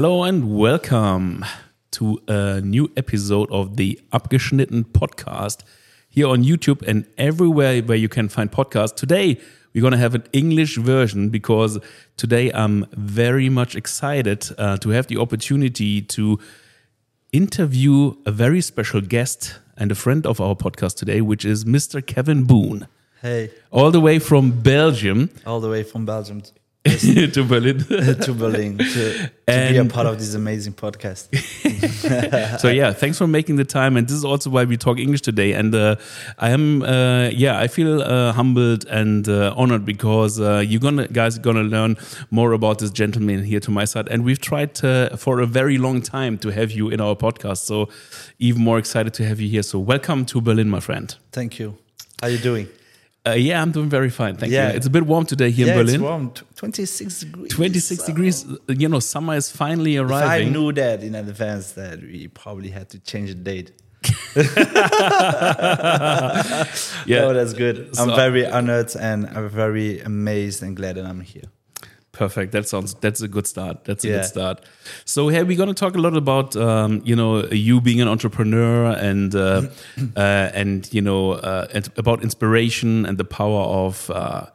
Hello and welcome to a new episode of the Abgeschnitten podcast here on YouTube and everywhere where you can find podcasts. Today, we're going to have an English version because today I'm very much excited uh, to have the opportunity to interview a very special guest and a friend of our podcast today, which is Mr. Kevin Boon, Hey, all the way from Belgium all the way from Belgium to, Berlin. to Berlin to, to be a part of this amazing podcast. so yeah, thanks for making the time, and this is also why we talk English today. And uh, I am, uh, yeah, I feel uh, humbled and uh, honored because uh, you gonna guys are gonna learn more about this gentleman here to my side, and we've tried for a very long time to have you in our podcast. So even more excited to have you here. So welcome to Berlin, my friend. Thank you. How are you doing? Uh, yeah, I'm doing very fine. Thank Yeah. you. It's a bit warm today here yeah, in Berlin. it's warm. 26 degrees. 26 So, degrees. You know, summer is finally If I knew that in advance, that we probably had to change the date. yeah, Oh, that's good. I'm So- very honored and I'm very amazed and glad that I'm here. Perfect. That sounds. That's a good start. That's a Yeah. good start. So here we're going to talk a lot about um, you know you being an entrepreneur and uh, uh, and you know uh, and about inspiration and the power of uh,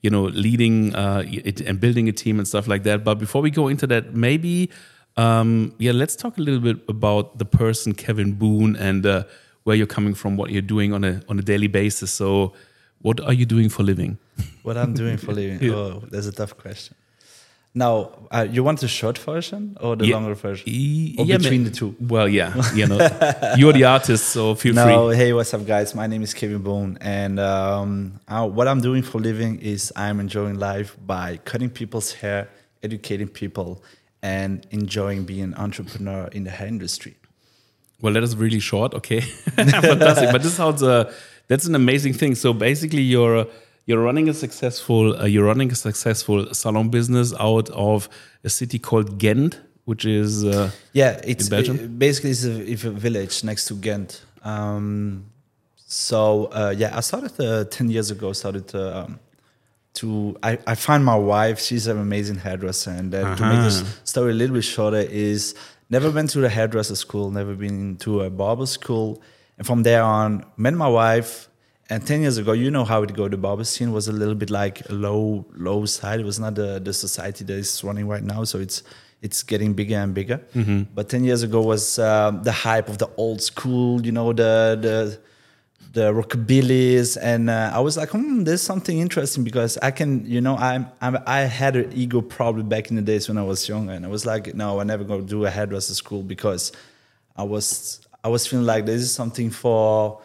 you know leading uh, it and building a team and stuff like that. But before we go into that, maybe um, yeah, let's talk a little bit about the person Kevin Boon and uh, where you're coming from, what you're doing on a on a daily basis. So, what are you doing for living? What I'm doing for living? Yeah. Oh, that's a tough question. Now, uh, you want the short version or the Yeah. longer version? Or yeah, between ma- the two? Well, yeah, you know, you're the artist, so feel No, free. hey, what's up, guys? My name is Kevin Boon, and um, uh, what I'm doing for a living is I'm enjoying life by cutting people's hair, educating people, and enjoying being an entrepreneur in the hair industry. Well, that is really short. Okay, fantastic. But this sounds uh, that's an amazing thing. So basically, you're you're running a successful uh, you're running a successful salon business out of a city called Ghent, which is uh, Yeah, it's In Belgium? it- basically it's a, it's a village next to Ghent. Um, so uh, yeah, I started uh, ten years ago. Started um, to I, I find my wife. She's an amazing hairdresser, and then to make this Uh-huh. story a little bit shorter is never been to the hairdresser school, never been to a barber school, and from there on met my wife. And ten years ago, you know how it go. The barber scene was a little bit like a low, low side. It was not the, the society that is running right now. So it's it's getting bigger and bigger. But ten years ago was um, the hype of the old school. You know the the the rockabillys, and uh, I was like, hmm, there's something interesting because I can, you know, I'm, I'm I had an ego problem back in the days when I was younger, and I was like, no, I'm never going to do a hairdresser school because I was I was feeling like this is something for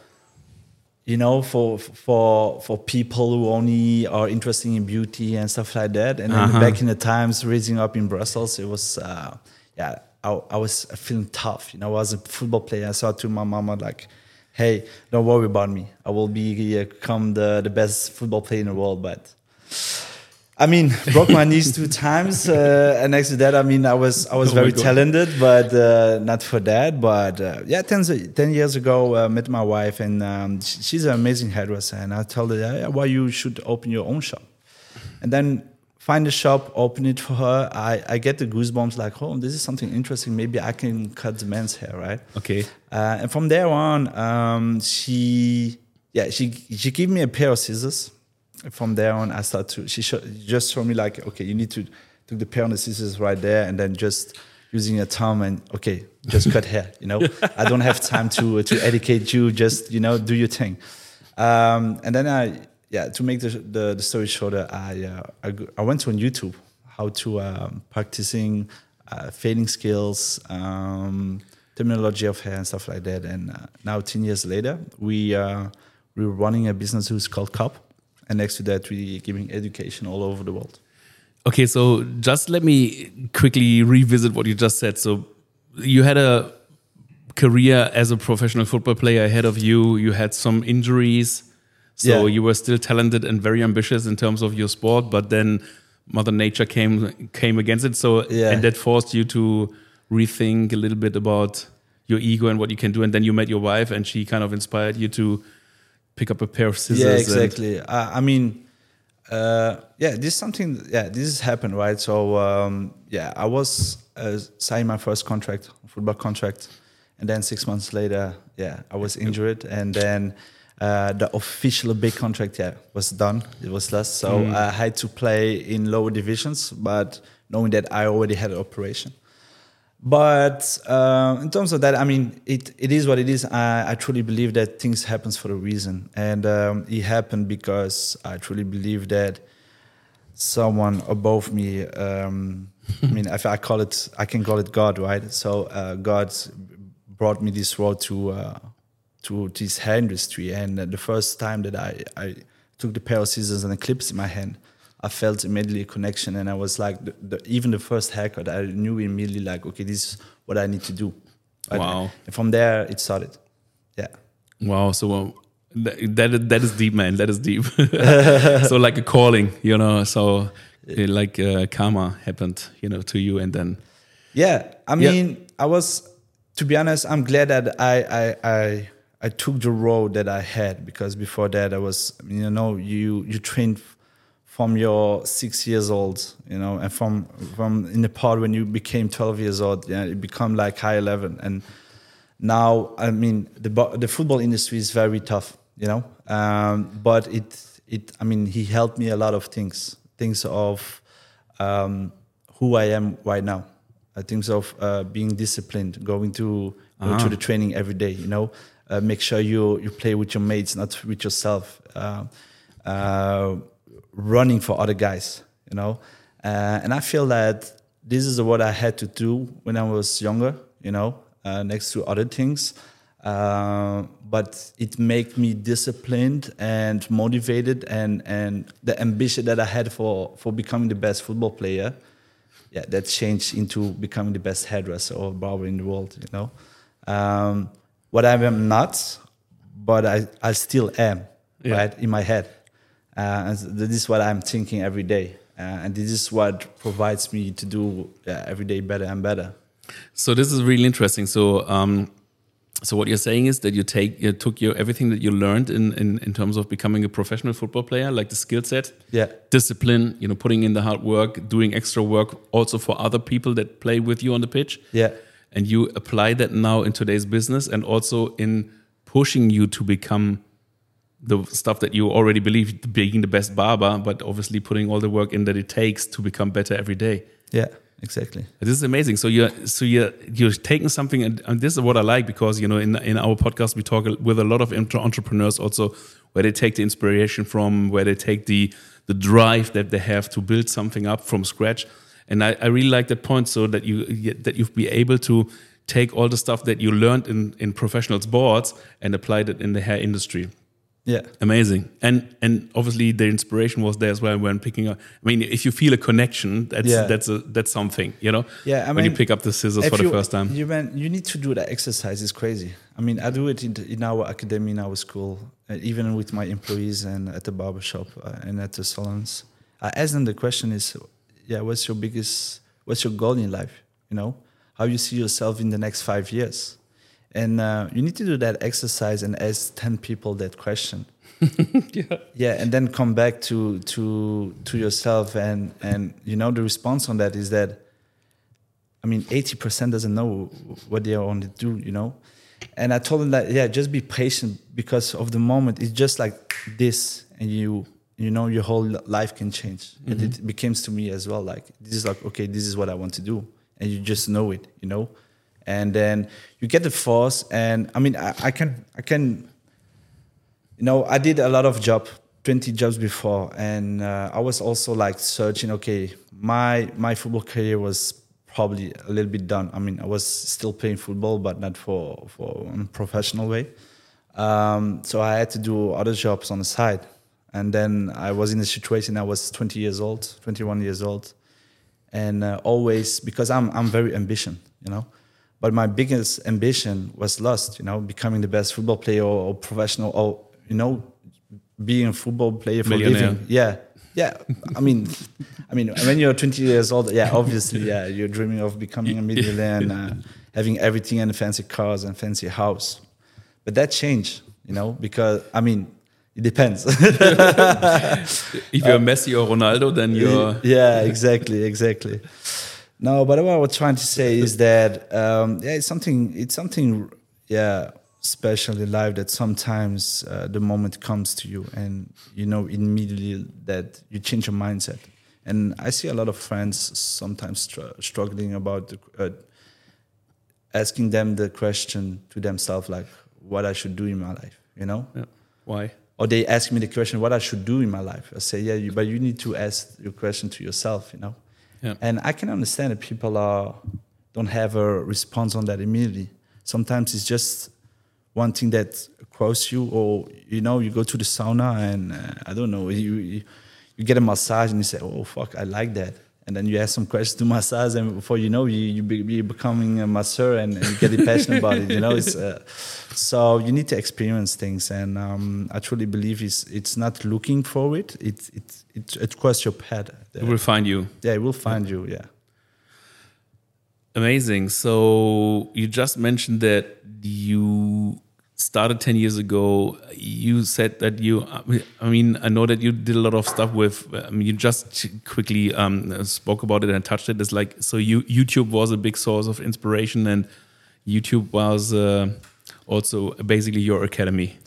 you know for for for people who only are interested in beauty and stuff like that. And Uh-huh. back in the times raising up in brussels it was uh yeah I, I was feeling tough. You know i was a football player. I said to my mama like hey don't worry about me. I will be uh, become the the best football player in the world. But I mean, broke my knees two times, uh, and next to that, I mean, I was I was Oh very talented, but uh, not for that. But uh, yeah, 10, 10 years ago, uh, met my wife, and um, she's an amazing hairdresser. And I told her, yeah, why you should open your own shop, and then find a shop, open it for her. I, I get the goosebumps, like, oh, this is something interesting. Maybe I can cut the men's hair, right? okay. Uh, and from there on, um, she yeah she she gave me a pair of scissors. From there on, I start to she sho- just showed me like okay, you need to take the pair of the scissors right there, and then just using your thumb and okay, just cut hair. You know, I don't have time to to educate you. Just you know, do your thing. Um, and then I yeah to make the the, the story shorter, I uh, I, I went to on YouTube how to um, practicing uh, fading skills. Um, terminology of hair and stuff like that. And uh, now, ten years later, we uh, we're running a business who's called KÖP, and next to that, we're giving education all over the world. Okay, so just let me quickly revisit what you just said. So you had a career as a professional football player ahead of you. You had some injuries, so Yeah. you were still talented and very ambitious in terms of your sport. But then Mother Nature came came against it. So Yeah. and that forced you to rethink a little bit about your ego and what you can do. And then you met your wife, and she kind of inspired you to pick up a pair of scissors. yeah, exactly. I, I mean, Uh, yeah, this is something. Yeah, this has happened, right? So um, yeah, I was uh, signing my first contract, football contract, and then six months later, yeah, I was injured, and then uh, the official big contract, yeah, was done. It was lost, so Mm. I had to play in lower divisions, but knowing that I already had an operation. But uh, in terms of that, I mean, it, it is what it is. I, I truly believe that things happens for a reason, and um, it happened because I truly believe that someone above me. Um, I mean, if I call it, I can call it God, right? So uh, God brought me this road to uh, to this hair industry, and the first time that I I took the pair of scissors and the clips in my hand, I felt immediately a connection, and I was like, the, the, even the first haircut, I knew immediately like, okay, this is what I need to do. Wow. And from there, it started. Yeah. Wow. So um, that, that is- that is deep, man. That is deep. so like a calling, you know. So like uh, karma happened, you know, to you, and then Yeah, I Yeah. mean, I was to be honest, I'm glad that I I I I took the road that I had because before that I was you know you you trained from your six years old you know and from from in the part when you became 12 years old yeah it become like high 11 and now I mean the the football industry is very tough you know um, but it it I mean he helped me a lot of things. Things of um, who I am right now. Uh, things of uh, being disciplined going to go to the training every day you know. Uh, make sure you you play with your mates not with yourself. Uh, uh, running for other guys you know uh, and I feel that this is what I had to do when I was younger you know uh, next to other things uh, but it made me disciplined and motivated and and the ambition that I had for for becoming the best football player yeah, that changed into becoming the best hairdresser or barber in the world, you know. Um, what I am not, but I, I still am, Yeah. right, in my head. Uh, and this is what I'm thinking every day. Uh, and this is what provides me to do yeah, every day better and better. So this is really interesting. So, um, so what you're saying is that you take you took your everything that you learned in, in in terms of becoming a professional football player, like the skill set, Yeah. discipline, you know, putting in the hard work, doing extra work, also for other people that play with you on the pitch, Yeah. and you apply that now in today's business, and also in pushing you to become the stuff that you already believe being the best barber, but obviously putting all the work in that it takes to become better every day. Yeah, exactly. This is amazing. So you're so you're you're taking something, and, and this is what I like because you know in in our podcast we talk with a lot of entrepreneurs also where they take the inspiration from, where they take the the drive that they have to build something up from scratch, and I, I really like that point. So that you that you've be able to take all the stuff that you learned in in professional sports and apply it in the hair industry. Yeah. Amazing, and and obviously the inspiration was there as well when picking up. I mean, if you feel a connection, that's Yeah. that's a that's something, you know. Yeah, I when you mean, pick up the scissors for the you- first time. You man, you need to do that exercise. It's crazy. I mean, I do it in, in our academy, in our school, uh, even with my employees and at the barbershop uh, and at the salons. I ask them the question is, yeah, what's your biggest, what's your goal in life? You know, how you see yourself in the next five years, and uh, you need to do that exercise and ask ten people that question. yeah. yeah and then come back to to to yourself and and you know the response on that is that i mean 80% doesn't know what they want to do you know? And i told them that yeah just be patient because of the moment it's just like this and you you know your whole life can change. And it becomes to me as well like this is like okay this is what i want to do. And you just know it you know and then you get the force and i mean i, I can i can you know i did a lot of job 20 jobs before. And uh, i was also like searching okay my my football career was probably a little bit done. I mean i was still playing football but not for for a professional way. Um, so i had to do other jobs on the side. And then i was in a situation i was 20 years old 21 years old. And uh, always because I'm I'm very ambitious, you know. But my biggest ambition was lost, you know, becoming the best football player or, professional or you know, being a football player for a living. Yeah, yeah. I mean, I mean, when you're 20 years old, yeah, obviously, yeah, you're dreaming of becoming a millionaire and uh, having everything and fancy cars and fancy house. But that changed, you know, because I mean, It depends. if you're Messi or Ronaldo, then you're yeah, exactly, exactly. No, but what I was trying to say is that um, yeah, it's something. It's something. Yeah, special in life that sometimes uh, the moment comes to you and you know immediately that you change your mindset. And I see a lot of friends sometimes str- struggling about the, uh, asking them the question to themselves like what I should do in my life. You know? Yeah. Why? Or they ask me the question what I should do in my life. I say yeah, you, but you need to ask your question to yourself. You know? Yeah. And I can understand that people are don't have a response on that immediately. Sometimes it's just one thing that cross you, or you know, you go to the sauna and uh, I don't know, you, you you get a massage and you say, "Oh fuck, I like that," and then you ask some questions to massage, and before you know, you you be, you're becoming a masseur and, and you get passionate about it. You know, it's uh, so you need to experience things, and um, I truly believe it's it's not looking for it; it it it, it crosses your path. It will find you. Yeah, it will find you. Yeah. Amazing. So you just mentioned that you started 10 years ago. You said that you, I mean, I know that you did a lot of stuff with, I mean, you just quickly um, spoke about it and touched it. It's like, so you, YouTube was a big source of inspiration and YouTube was uh, also basically your academy.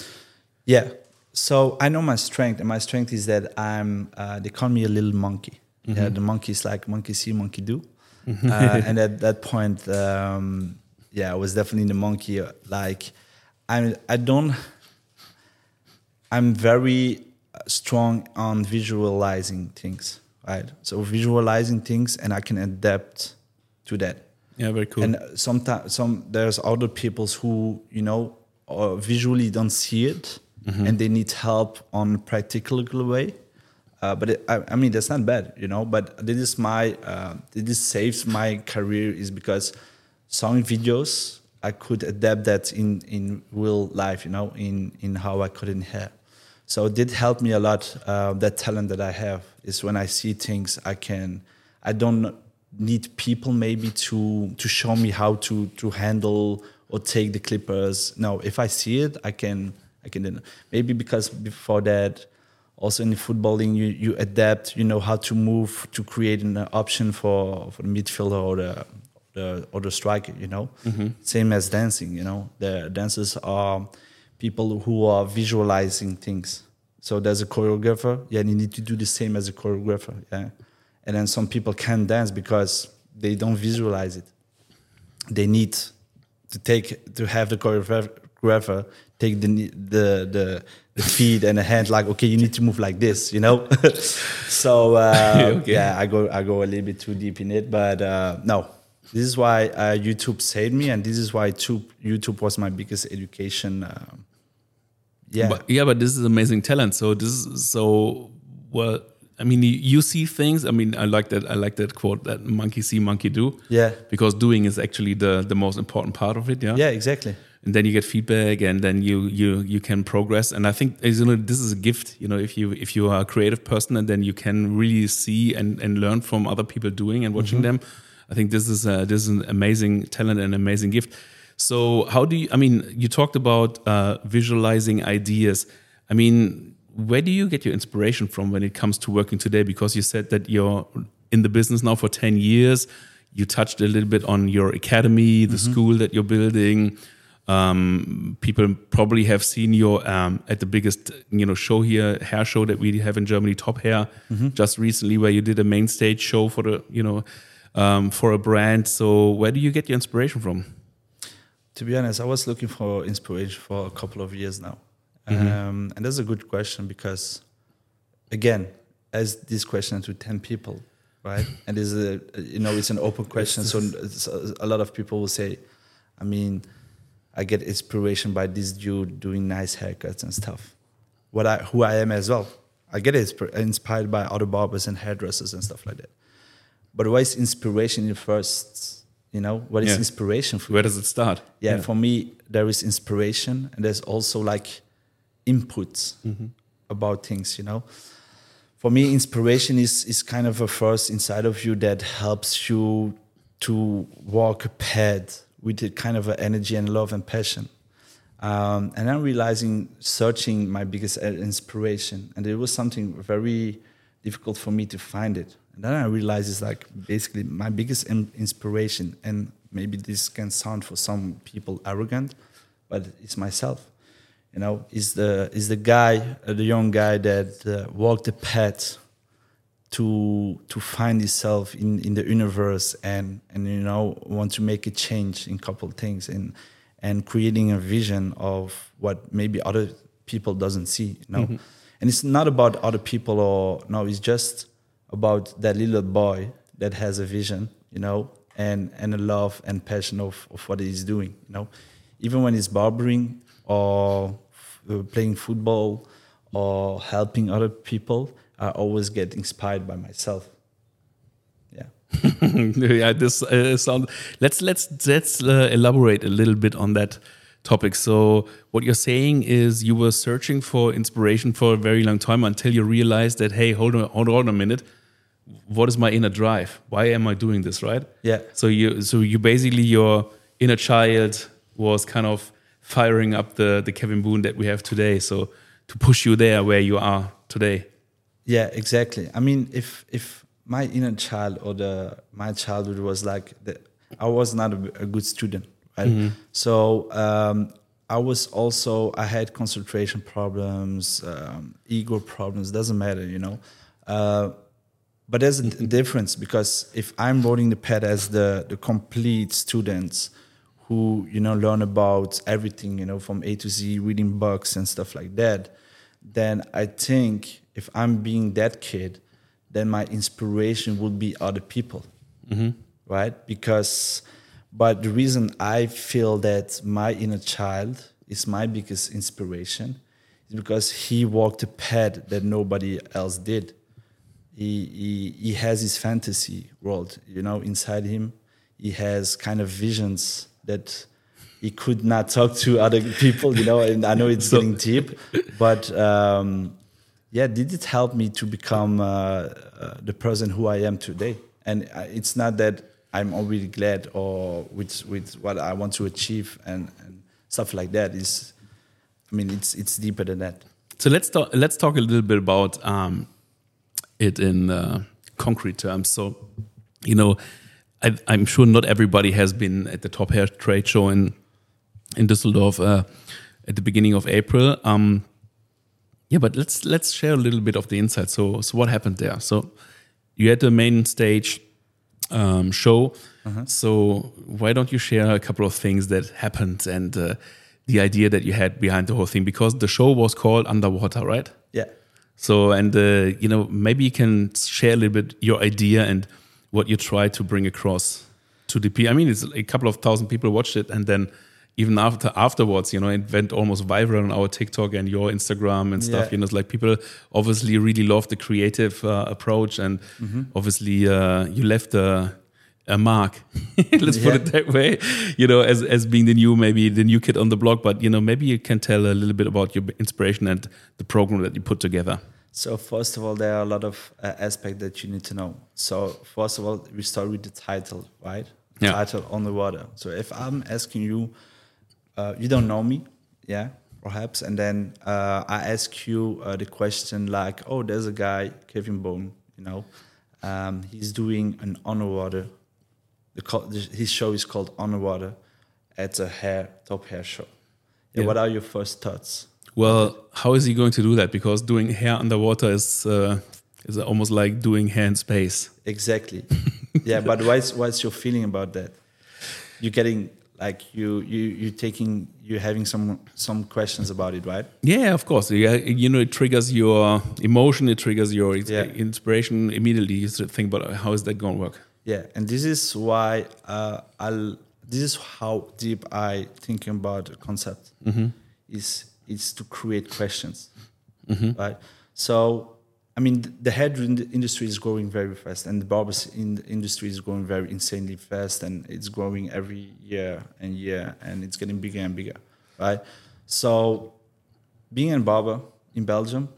Yeah. So I know my strength, and my strength is that I'm, uh, they call me a little monkey. Mm -hmm. Yeah, the monkey is like monkey see, monkey do. uh, and at that point, um, yeah, I was definitely the monkey. Like, I I don't. I'm very strong on visualizing things, right? So visualizing things, and I can adapt to that. Yeah, very cool. And sometimes, some there's other peoples who you know visually don't see it, mm-hmm. and they need help on practical way. Uh, but it, I, I, mean that's not bad, you know. But this is my uh, this saves my career is because song videos I could adapt that in in real life, you know, in in how I in hair. So it did help me a lot. Uh, that talent that I have is when I see things, I can. I don't need people maybe to to show me how to to handle or take the clippers. No, if I see it, I can. I can. Maybe because before that also in footballing you, you adapt you know how to move to create an option for, for the midfielder or the, the or the striker you know? Mm-hmm. same as dancing you know? The dancers are people who are visualizing things. So there's a choreographer yeah and you need to do the same as a choreographer yeah? And then some people can't dance because they don't visualize it. They need to take to have the choreographer take the the the the feet and the hand like okay you need to move like this you know? So uh, okay. yeah i go i go a little bit too deep in it but uh, no this is why uh, youtube saved me and this is why youtube was my biggest education uh, yeah but, yeah but this is amazing talent so this is so well I mean, you see things. I mean, I like that. I like that quote that monkey see, monkey do. Yeah. Because doing is actually the the most important part of it. Yeah. Yeah, exactly and then you get feedback and then you you you can progress and i think you know this is a gift you know if you if you are a creative person and then you can really see and and learn from other people doing and watching mm -hmm. them i think this is a, this is an amazing talent and amazing gift. So how do you i mean you talked about uh, visualizing ideas. I mean where do you get your inspiration from when it comes to working today? Because you said that you're in the business now for 10 years. You touched a little bit on your academy the mm -hmm. school that you're building. Um, people probably have seen you um, at the biggest, you know, show here, hair show that we have in Germany, Top Hair, mm-hmm. just recently, where you did a main stage show for the, you know, um, for a brand. So, where do you get your inspiration from? To be honest, I was looking for inspiration for a couple of years now, mm-hmm. Um, and that's a good question because, again, as this question to ten people, right, and is a, you know, it's an open question, so a lot of people will say, I mean I get inspiration by this dude doing nice haircuts and stuff. What I who I am as well. I get inspired by other barbers and hairdressers and stuff like that. But what is inspiration in first? You know, what is yeah. inspiration for Where does it start? Yeah, yeah, for me, there is inspiration and there's also like inputs mm-hmm. about things, you know. For me, inspiration is is kind of a force inside of you that helps you to walk a path with a kind of energy and love and passion. Um, and I'm realizing, searching my biggest uh, inspiration, and it was something very difficult for me to find it. And then I realized it's like basically my biggest in- inspiration, and maybe this can sound for some people arrogant, but it's myself. You know, is the is the guy, uh, the young guy that uh, walked the path to to find himself in in the universe and and you know want to make a change in couple things and and creating a vision of what maybe other people doesn't see you know mm-hmm. and it's not about other people or no it's just about that little boy that has a vision you know and and a love and passion of, of what he's doing you know even when he's barbering or playing football or helping other people I always get inspired by myself. Yeah. yeah. This uh, sound. Let's let's let's uh, elaborate a little bit on that topic. So what you're saying is you were searching for inspiration for a very long time until you realized that hey, hold on, hold on a minute. What is my inner drive? Why am I doing this? Right? Yeah. So you so you basically your inner child was kind of firing up the the Kevin Boon that we have today. So to push you there where you are today. Yeah, exactly. I mean, if if my inner child or the my childhood was like the, I was not a, a good student, right? Mm-hmm. So um, I was also I had concentration problems, um, ego problems. Doesn't matter, you know. Uh, but there's a difference because if I'm rolling the pad as the the complete students who you know learn about everything, you know, from A to Z, reading books and stuff like that, then I think if I'm being that kid, then my inspiration would be other people, mm-hmm. right? Because, but the reason I feel that my inner child is my biggest inspiration is because he walked a path that nobody else did. He, he, he has his fantasy world, you know, inside him. He has kind of visions that he could not talk to other people, you know. And I know it's so, getting deep, but um, yeah, did it help me to become uh, uh, the person who I am today? And it's not that I'm already glad or with with what I want to achieve and, and stuff like that. Is I mean, it's it's deeper than that. So let's talk. Let's talk a little bit about um, it in uh, concrete terms. So, you know, I, am sure not everybody has been at the Top Hair Trade Show in in Düsseldorf uh, at the beginning of April. Um, yeah, but let's let's share a little bit of the insight. So so what happened there? So you had the main stage um, show. Uh-huh. So why don't you share a couple of things that happened and uh, the idea that you had behind the whole thing? Because the show was called Underwater, right? Yeah. So and uh, you know maybe you can share a little bit your idea and what you try to bring across to the people. I mean, it's a couple of thousand people watched it, and then even after afterwards, you know, it went almost viral on our TikTok and your Instagram and stuff. Yeah. You know, it's like people obviously really love the creative uh, approach, and mm-hmm. obviously uh, you left a, a mark. Let's yeah. put it that way. You know, as as being the new maybe the new kid on the block, but you know, maybe you can tell a little bit about your inspiration and the program that you put together. So first of all, there are a lot of uh, aspects that you need to know. So first of all, we start with the title, right? Yeah. Title on the water. So if I'm asking you uh, you don't know me, yeah, perhaps, and then uh, I ask you uh, the question like, oh, there's a guy, Kevin Boon, you know, um, he's doing an underwater. The, his show is called Underwater at a hair top hair show. Yeah. What are your first thoughts? Well, how is he going to do that? Because doing hair underwater is uh, is almost like doing hair in space. Exactly. yeah, but what's what's your feeling about that? You're getting like you you you taking you having some some questions about it right yeah of course yeah you know it triggers your emotion it triggers your yeah. inspiration immediately you think about how is that going to work yeah and this is why uh, i'll this is how deep i think about the concept mm -hmm. is is to create questions mm -hmm. right so I mean, the hair industry is growing very fast, and the barbers in industry is growing very insanely fast, and it's growing every year and year, and it's getting bigger and bigger, right? So, being a barber in Belgium,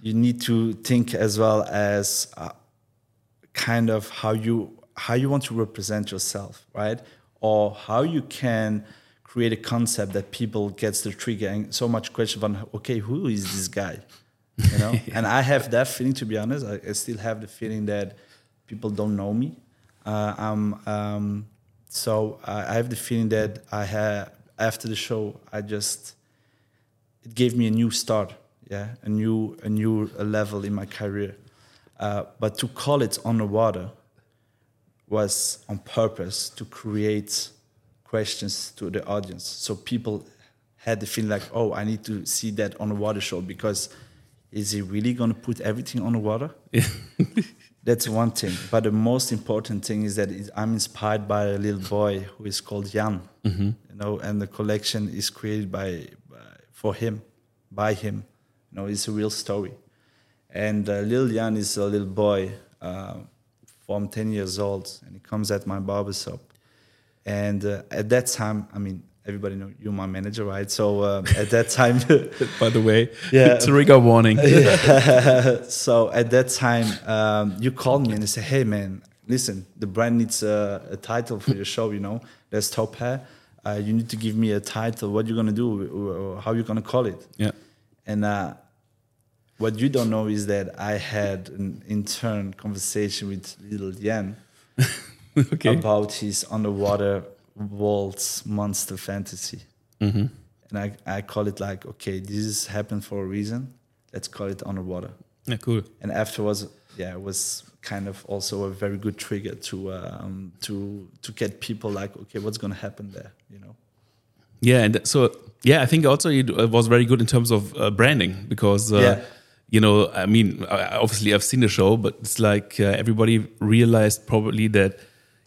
you need to think as well as uh, kind of how you how you want to represent yourself, right? Or how you can create a concept that people gets the trigger and so much question on okay who is this guy? You know? And i have that feeling to be honest. I, I still have the feeling that people don't know me. Uh, um, um, so I, have the feeling that i have after the show i just it gave me a new start yeah? A new a new level in my career uh, but to call it on the water was on purpose to create questions to the audience. So people had the feeling like, oh, I need to see that on the water show because is he really going to put everything on the water? Yeah. That's one thing. But the most important thing is that I'm inspired by a little boy who is called Jan, Mm-hmm. you know, and the collection is created by, by for him, by him. You know, it's a real story. And uh, little Jan is a little boy uh, from 10 years old, and he comes at my barber shop. And uh, at that time, I mean, everybody know you're my manager, right? So uh, at that time, By the way, Yeah. trigger warning. so at that time, um, you called me and you said, "Hey, man, listen, the brand needs a, a title for your show. You know, there's top hair. Uh, you need to give me a title. What you gonna do? How you gonna call it?" Yeah. And uh, what you don't know is that I had an intern conversation with little Jan okay. about his underwater waltz monster fantasy. Mm-hmm. And I, I call it like, okay, this has happened for a reason. Let's call it underwater. Yeah, cool. And afterwards, yeah, it was kind of also a very good trigger to um, to to get people like, okay, what's gonna happen there? You know? Yeah, and so yeah, I think also it was very good in terms of uh, branding because uh, Yeah. You know, I mean, obviously I've seen the show, but it's like uh, everybody realized probably that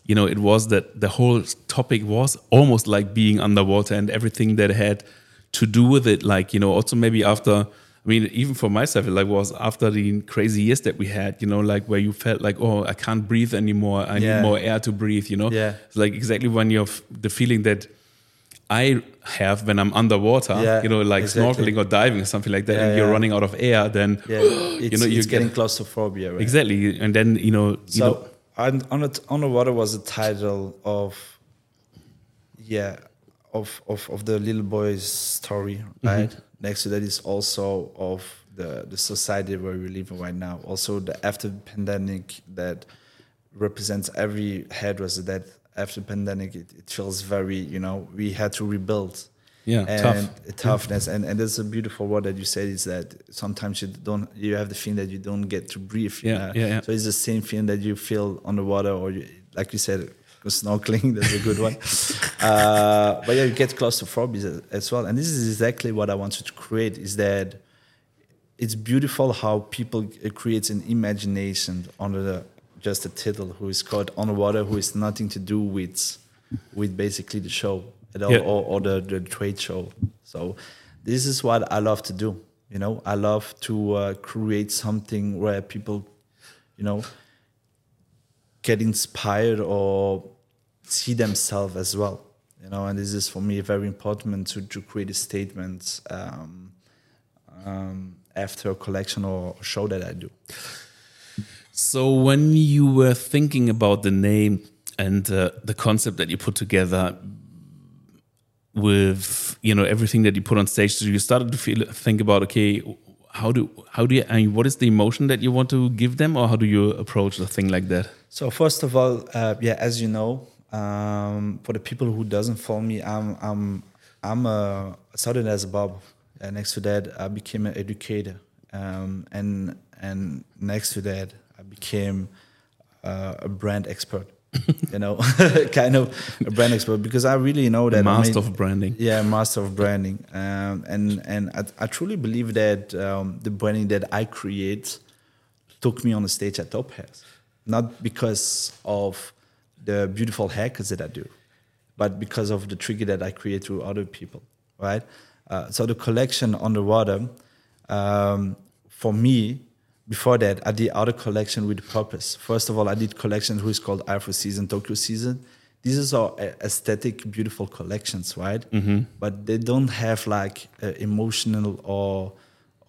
you know it was that the whole topic was almost like being underwater and everything that had to do with it. Like you know, also maybe after. I mean, even for myself, it like was after the crazy years that we had, you know, like where you felt like, oh, I can't breathe anymore. I Yeah. need more air to breathe, you know. Yeah. It's like exactly when you have the feeling that I have when I'm underwater, Yeah, you know, like exactly. snorkeling or diving or something like that, Yeah, and you're yeah. running out of air, then you know, you're getting get, claustrophobia, right? exactly, and then you know, you know, So on on, it, underwater was the title of yeah of of, of the little boy's story, mm-hmm. right? Next to that is also of the the society where we live in right now. Also the after pandemic that represents every hairdresser that after pandemic it, it feels very you know we had to rebuild. Yeah, and tough. toughness. And and there's a beautiful word that you said is that sometimes you don't you have the feeling that you don't get to breathe. Yeah, yeah, yeah. so it's the same feeling that you feel on the water or you, like you said snorkeling that's a good one. Uh, but yeah you get close to claustrophobia as well. And this is exactly what i wanted to create is that it's beautiful how people uh, creates an imagination under the just a title who is called on water who is nothing to do with with basically the show at all Yeah. or, or the, the trade show. So this is what i love to do you know? I love to uh, create something where people you know get inspired or see themselves as well you know? And this is for me very important to, to create a statement um, um, after a collection or show that i do So when you were thinking about the name and uh, the concept that you put together with you know everything that you put on stage, so you started to feel think about okay, how do how do you mean, what is the emotion that you want to give them, or how do you approach a thing like that? So first of all, uh, yeah, as you know, um, for the people who doesn't follow me, I'm I'm I'm a started as a Bob, Uh, next to that, I became an educator, um, and and next to that, became uh, a brand expert. you know, kind of a brand expert because I really know that Master made- of branding. yeah, master of branding, um, and and I, I truly believe that um, the branding that I create took me on the stage at Top Hairs, not because of the beautiful haircuts that I do, but because of the trigger that I create through other people, right? Uh, so the collection underwater, um, for me, before that, I did other collection with purpose. First of all, I did collection who is called Afro Season, Tokyo Season. These are a- aesthetic, beautiful collections, right? But they don't have like a emotional or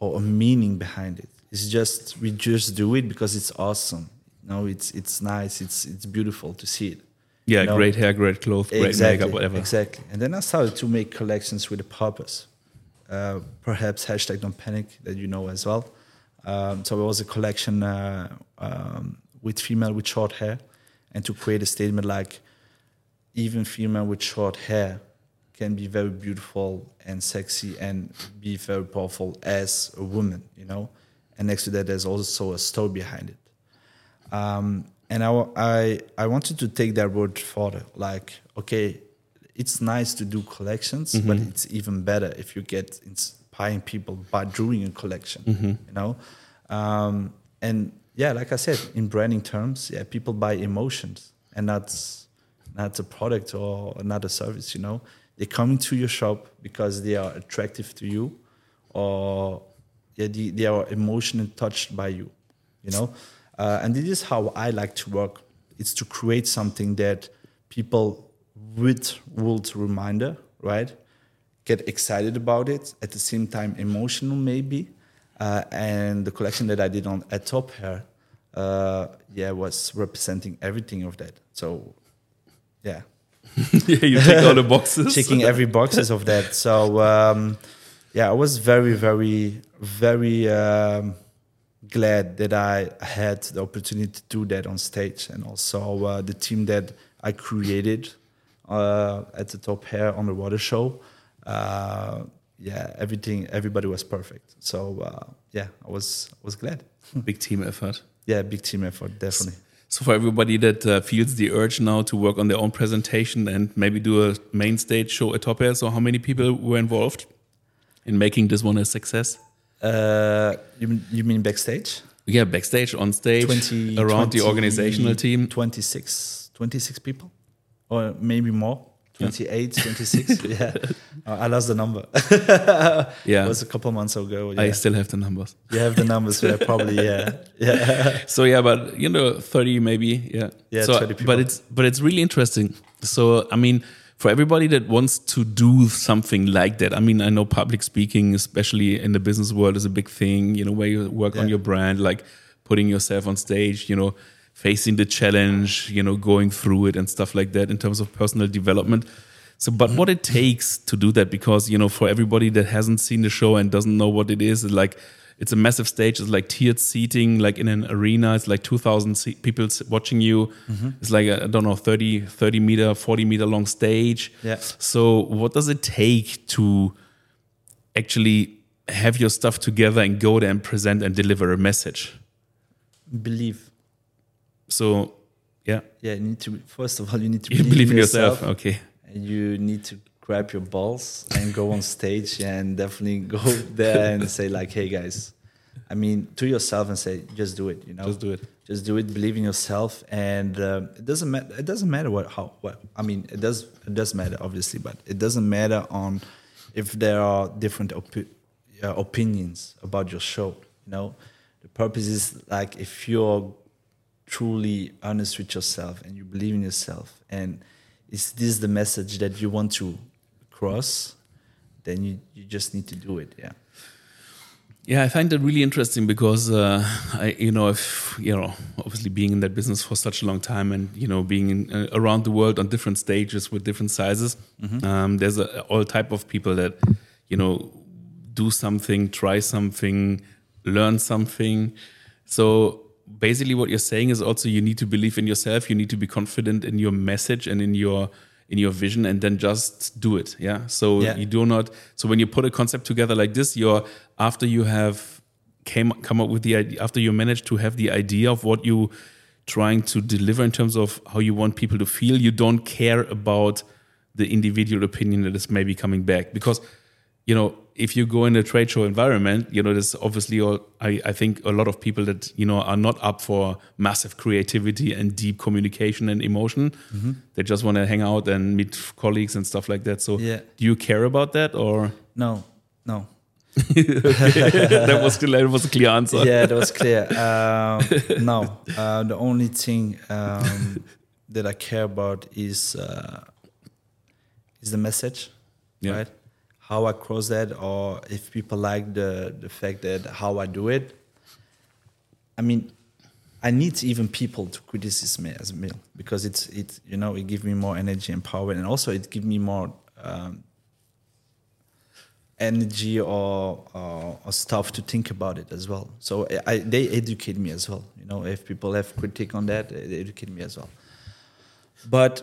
or a meaning behind it. It's just we just do it because it's awesome. You know, it's it's nice. It's it's beautiful to see it. Yeah, you know? great hair, great clothes, great exactly, makeup, whatever. Exactly. And then I started to make collections with a purpose. Uh, perhaps hashtag don't panic that you know as well. Um, so it was a collection uh, um, with female with short hair, and to create a statement like even female with short hair can be very beautiful and sexy and be very powerful as a woman, you know. And next to that, there's also a story behind it. Um, and I, I, I wanted to take that word further. Like, okay, it's nice to do collections, but it's even better if you get inspiring people by doing a collection, you know? Um, and yeah, like I said, in branding terms, yeah, people buy emotions and not, not a product or not a service, you know? they come into your shop because they are attractive to you or yeah, they, they are emotionally touched by you, you know? Uh, and this is how I like to work. It's to create something that people with would reminder, right? Get excited about it. At the same time, emotional maybe. Uh, and the collection that I did on at Top Hair, uh, yeah, was representing everything of that. So, yeah, yeah, you check all the boxes. Checking every boxes of that. So um, yeah, I was very, very, very um, glad that I had the opportunity to do that on stage, and also uh, the team that I created uh, at the Top Hair on the Water Show. Uh, yeah, everything, everybody was perfect. So uh, yeah, I was I was glad. Big team effort. Yeah, big team effort, definitely. So for everybody that uh, feels the urge now to work on their own presentation and maybe do a main stage show at Top Hair, so how many people were involved in making this one a success? Uh, you mean, you mean backstage? Yeah, backstage, on stage, 20, around the organizational team. 26, 26 people, or maybe more. 28, 26. yeah, I lost the number. Yeah, it was a couple months ago. Yeah. I still have the numbers. you have the numbers there, probably. Yeah, yeah. So yeah, but you know, thirty maybe. Yeah, Yeah, So, 30 people. but it's but it's really interesting. So I mean, for everybody that wants to do something like that, I mean, I know public speaking, especially in the business world, is a big thing. You know, where you work on your brand, like putting yourself on stage. You know, facing the challenge. You know, going through it and stuff like that in terms of personal development. So, but what it takes to do that, because you know, for everybody that hasn't seen the show and doesn't know what it is, it's like it's a massive stage. It's like tiered seating, like in an arena. It's like 2,000 people watching you. Mm-hmm. It's like, I don't know, 30, 30 meter, 40 meter long stage. Yeah. So, what does it take to actually have your stuff together and go there and present and deliver a message? Believe. So, yeah, Yeah, you need to. First of all, you need to you believe in yourself. Okay. and you need to grab your balls and go on stage and definitely go there and say like hey guys i mean to yourself and say just do it you know Just do it. just do it believe in yourself and um, it doesn't matter it doesn't matter what how what i mean it does it does matter obviously but it doesn't matter on if there are different opi- uh, opinions about your show you know the purpose is like if you're truly honest with yourself and you believe in yourself and is this the message that you want to cross then you, you just need to do it yeah Yeah, I find that really interesting because uh, I, you know, if you know, obviously being in that business for such a long time, and you know, being in, uh, around the world on different stages with different sizes, um, there's a, all type of people that you know do something, try something, learn something. So basically, what you're saying is also you need to believe in yourself. You need to be confident in your message and in your in your vision, and then just do it. Yeah. So Yeah. you do not. So when you put a concept together like this, you're after you have came come up with the idea, after you manage to have the idea of what you trying to deliver in terms of how you want people to feel, you don't care about the individual opinion that is maybe coming back because you know if you go in a trade show environment you know there's obviously all, I, I think a lot of people that you know are not up for massive creativity and deep communication and emotion they just want to hang out and meet colleagues and stuff like that so Yeah. do you care about that or no no that was that was a clear answer yeah, that was clear. Um, no, uh, the only thing um, that I care about is uh, is the message, Yeah. right? How I cross that, or if people like the the fact that how I do it. I mean, I need even people to criticize me as a male because it's it you know it gives me more energy and power and also it gives me more um, energy or, or, or stuff to think about it as well. So I, they educate me as well. You know, if people have critique on that, they educate me as well. But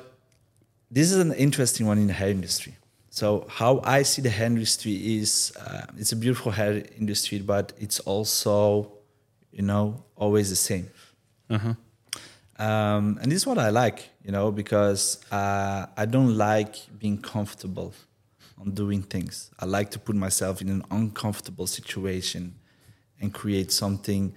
this is an interesting one in the hair industry. So how I see the hair industry is uh, it's a beautiful hair industry, but it's also, you know, always the same. Uh-huh. Um, and this is what I like, you know, because uh, I don't like being comfortable on doing things. I like to put myself in an uncomfortable situation and create something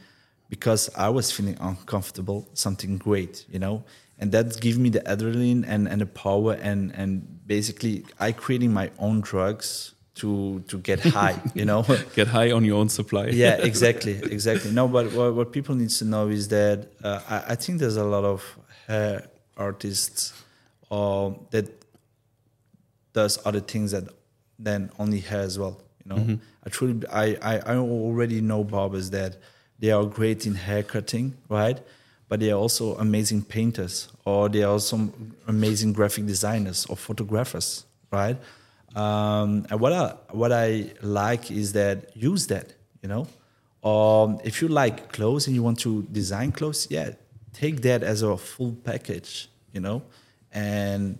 because I was feeling uncomfortable, something great, you know, and that gives me the adrenaline and, and the power and and basically I creating my own drugs to to get high, you know, get high on your own supply. yeah, exactly, exactly. No, but what, what people need to know is that uh, I, I, think there's a lot of hair artists uh, that does other things that than only hair as well. You know, mm-hmm. I truly, I, I, I already know barbers that they are great in hair cutting, right? But they are also amazing painters, or they are also amazing graphic designers or photographers, right? Um, and what I what I like is that use that, you know. Um, if you like clothes and you want to design clothes, yeah, take that as a full package, you know, and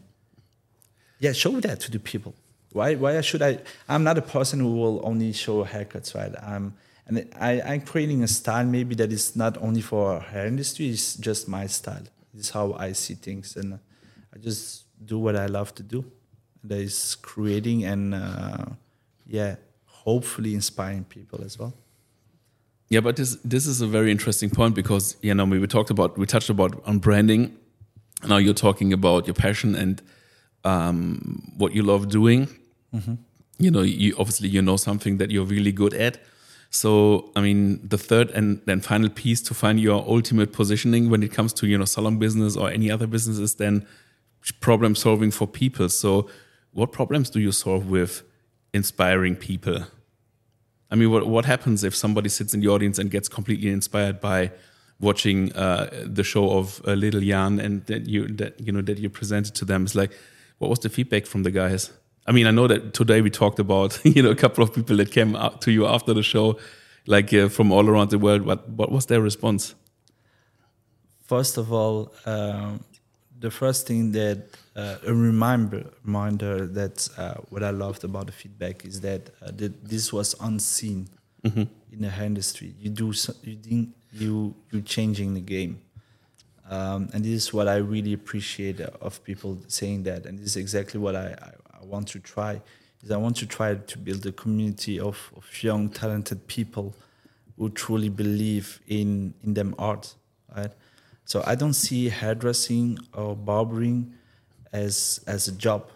yeah, show that to the people. Why why should I? I'm not a person who will only show haircuts, right? I'm and I, I'm creating a style maybe that is not only for hair industry. It's just my style. It's how I see things, and I just do what I love to do. That is creating and uh, yeah, hopefully inspiring people as well. Yeah, but this this is a very interesting point because you know we talked about we touched about on branding. Now you're talking about your passion and um, what you love doing. Mm-hmm. You know, you obviously you know something that you're really good at. So, I mean, the third and then final piece to find your ultimate positioning when it comes to you know salon business or any other business is then problem solving for people. So, what problems do you solve with inspiring people? I mean, what what happens if somebody sits in the audience and gets completely inspired by watching uh, the show of uh, Little Jan and that you that you know that you presented to them? It's like, what was the feedback from the guys? I mean, I know that today we talked about you know a couple of people that came up to you after the show, like uh, from all around the world. What what was their response? First of all, um, the first thing that uh, a reminder reminder that uh, what I loved about the feedback is that, uh, that this was unseen mm-hmm. in the industry. You do you think you you changing the game. Um, and this is what I really appreciate of people saying that, and this is exactly what I, I, I want to try is I want to try to build a community of, of young, talented people who truly believe in in them art, right? So I don't see hairdressing or barbering as as a job.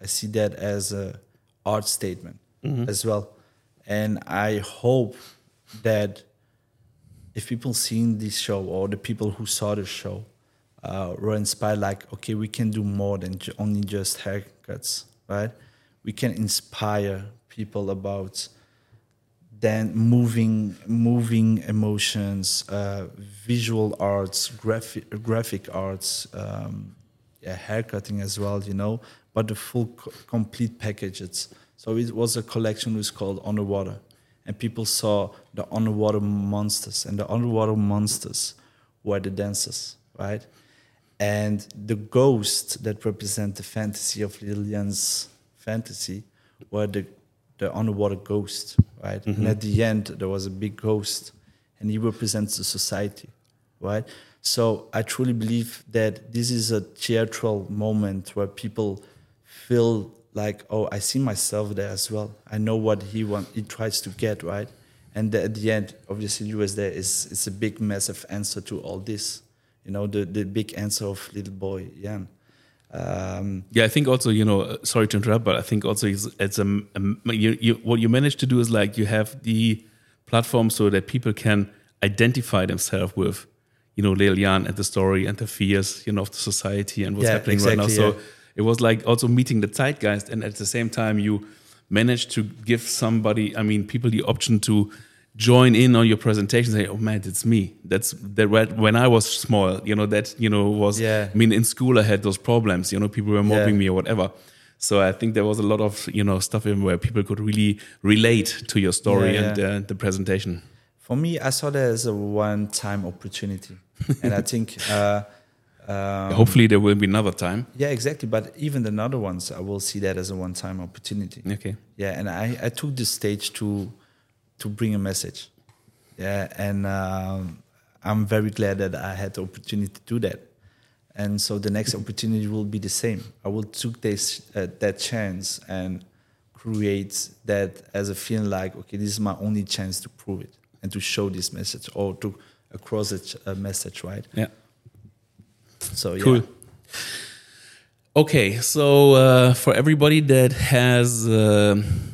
I see that as a art statement mm-hmm. as well, and I hope that if people seeing this show or the people who saw the show uh, were inspired, like okay, we can do more than only just haircuts right? We can inspire people about then moving moving emotions, uh, visual arts, graphic graphic arts, um, yeah, haircutting as well, you know, but the full co- complete packages. So it was a collection was called Underwater, and people saw the underwater monsters, and the underwater monsters were the dancers, right? And the ghosts that represent the fantasy of Lil Jan's fantasy were the the underwater ghost, right? Mm-hmm. And at the end, there was a big ghost, and he represents the society, right? So I truly believe that this is a theatrical moment where people feel like, oh, I see myself there as well. I know what he want, he tries to get, right? And at the end, obviously, you was there is it's a big, massive answer to all this you know the the big answer of little boy Jan. Um, yeah, I think also you know, uh, sorry to interrupt, but I think also it's, it's a, a you, you, what you manage to do is like you have the platform so that people can identify themselves with you know Lil Jan and the story and the fears you know of the society and what's yeah, happening exactly, right now. So yeah. it was like also meeting the zeitgeist, and at the same time you managed to give somebody, I mean, people the option to join in on your presentation say oh man it's me that's that when i was small you know that you know was Yeah. i mean in school i had those problems you know people were mobbing Yeah. me or whatever so i think there was a lot of you know stuff in where people could really relate to your story Yeah, and uh, the presentation For me, I saw that as a one-time opportunity, and I think. Uh, um, hopefully there will be another time Yeah, exactly. But even the other ones, I will see that as a one-time opportunity. okay Yeah, and I, I took this stage to to bring a message. Yeah, and um, I'm very glad that I had the opportunity to do that. And so the next opportunity will be the same. I will take this uh, that chance and create that as a feeling like okay, this is my only chance to prove it and to show this message or to across it a message, right? yeah So yeah. Cool. Okay, so uh, for everybody that has um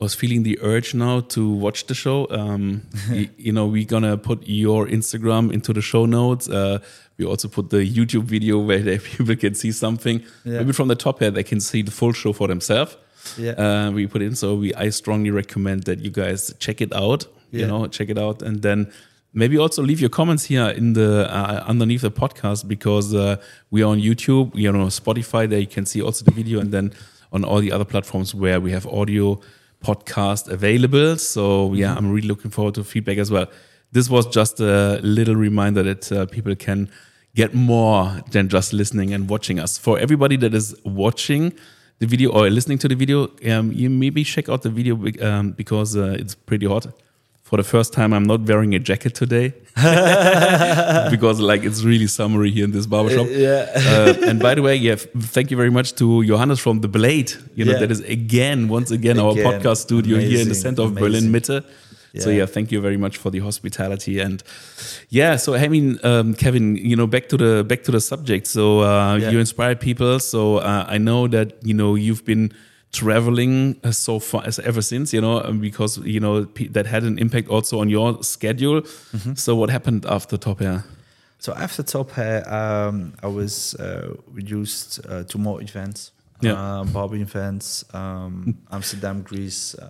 was feeling the urge now to watch the show, um, y- you know, we're gonna put your Instagram into the show notes. Uh, we also put the YouTube video where they, people can see something. Yeah. Maybe from the Top Hair, they can see the full show for themselves. Yeah. Uh, we put in, so we I strongly recommend that you guys check it out. You know, check it out, and then maybe also leave your comments here in the uh, underneath the podcast because uh, we are on YouTube, you know, Spotify. There you can see also the video, and then on all the other platforms where we have audio podcast available. So yeah, I'm really looking forward to feedback as well. This was just a little reminder that uh, people can get more than just listening and watching us. For everybody that is watching the video or listening to the video, um, you maybe check out the video um, because uh, it's pretty hot. For the first time, I'm not wearing a jacket today because, like, it's really summery here in this barbershop. Yeah. uh, and by the way, yeah, thank you very much to Johannes from the Blade. You know, Yeah. that is again, once again, our podcast studio here in the center of Berlin amazing. Mitte. So Yeah. yeah, thank you very much for the hospitality and yeah. So I mean, um, Kevin, you know, back to the back to the subject. So uh, Yeah. you inspire people. So uh, I know that you know you've been traveling so far as ever since you know um, because you know that had an impact also on your schedule. Mm-hmm. So what happened after Top Hair? So after Top Hair, um, I was uh, reduced uh, to more events, Yeah. uh, Barbie events, um, Amsterdam, Greece. Uh,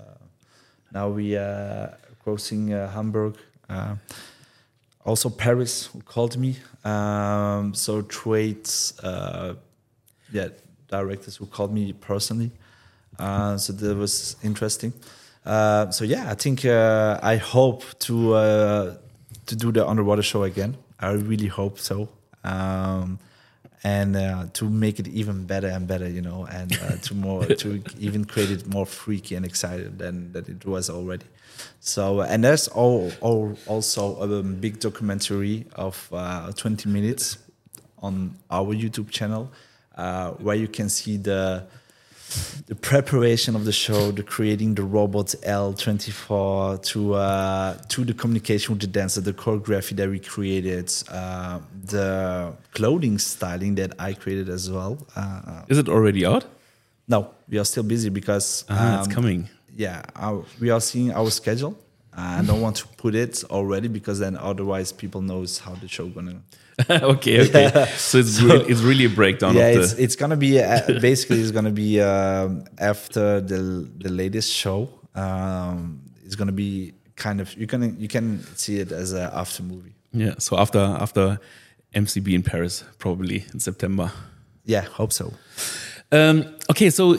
now we are crossing uh, Hamburg. Uh, also Paris, who called me. Um, so trades, uh, yeah, directors who called me personally. Uh, so that was interesting. Uh, so yeah, I think uh, I hope to uh, to do the underwater show again. I really hope so, um, and uh, to make it even better and better, you know, and uh, to more to even create it more freaky and excited than that it was already. So and there's all, all also a big documentary of uh, 20 minutes on our YouTube channel uh, where you can see the the preparation of the show, the creating the robot L24 to uh, to the communication with the dancer, the choreography that we created, uh, the clothing styling that I created as well. Uh, Is it already out? no, we are still busy because Ah, it's um, coming. yeah, our, we are seeing our schedule. I don't want to put it already because then otherwise people knows how the show gonna. okay, okay. So it's really, it's really a breakdown yeah, of the. it's it's gonna be uh, basically it's gonna be um, after the the latest show. Um, it's gonna be kind of you can you can see it as a after movie. Yeah. So after after MCB in Paris, probably in September. Yeah, hope so. Um, okay, so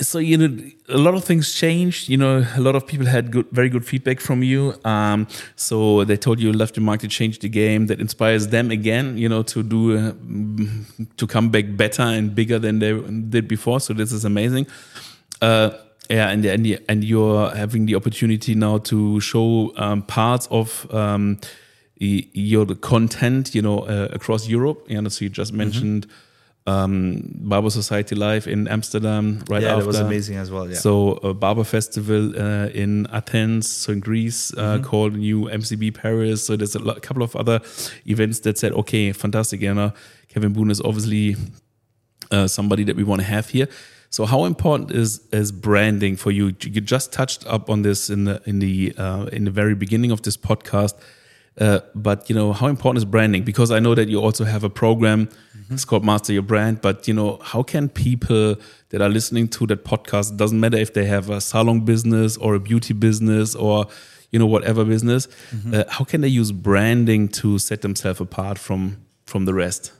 so you know a lot of things changed. You know, a lot of people had good, very good feedback from you. Um, so they told you left your mark to change the game. That inspires them again. You know, to do uh, mm, to come back better and bigger than they did before. So this is amazing. Uh, yeah, and and and you're having the opportunity now to show um, parts of. Um, your content, you know, uh, across Europe. You know, so you just mentioned um, Barber Society Live in Amsterdam right yeah, after. that was amazing as well. Yeah. So a Barber Festival uh, in Athens, so in Greece, uh, Mm-hmm. called New MCB Paris. So there's a couple of other events that said, okay, fantastic. You know, Kevin Boon is obviously uh, somebody that we want to have here. So how important is is branding for you? You just touched up on this in the in the uh, in the very beginning of this podcast. Uh, but you know how important is branding because I know that you also have a program. It's called Master Your Brand. But you know how can people that are listening to that podcast doesn't matter if they have a salon business or a beauty business or you know, whatever business. Uh, how can they use branding to set themselves apart from from the rest?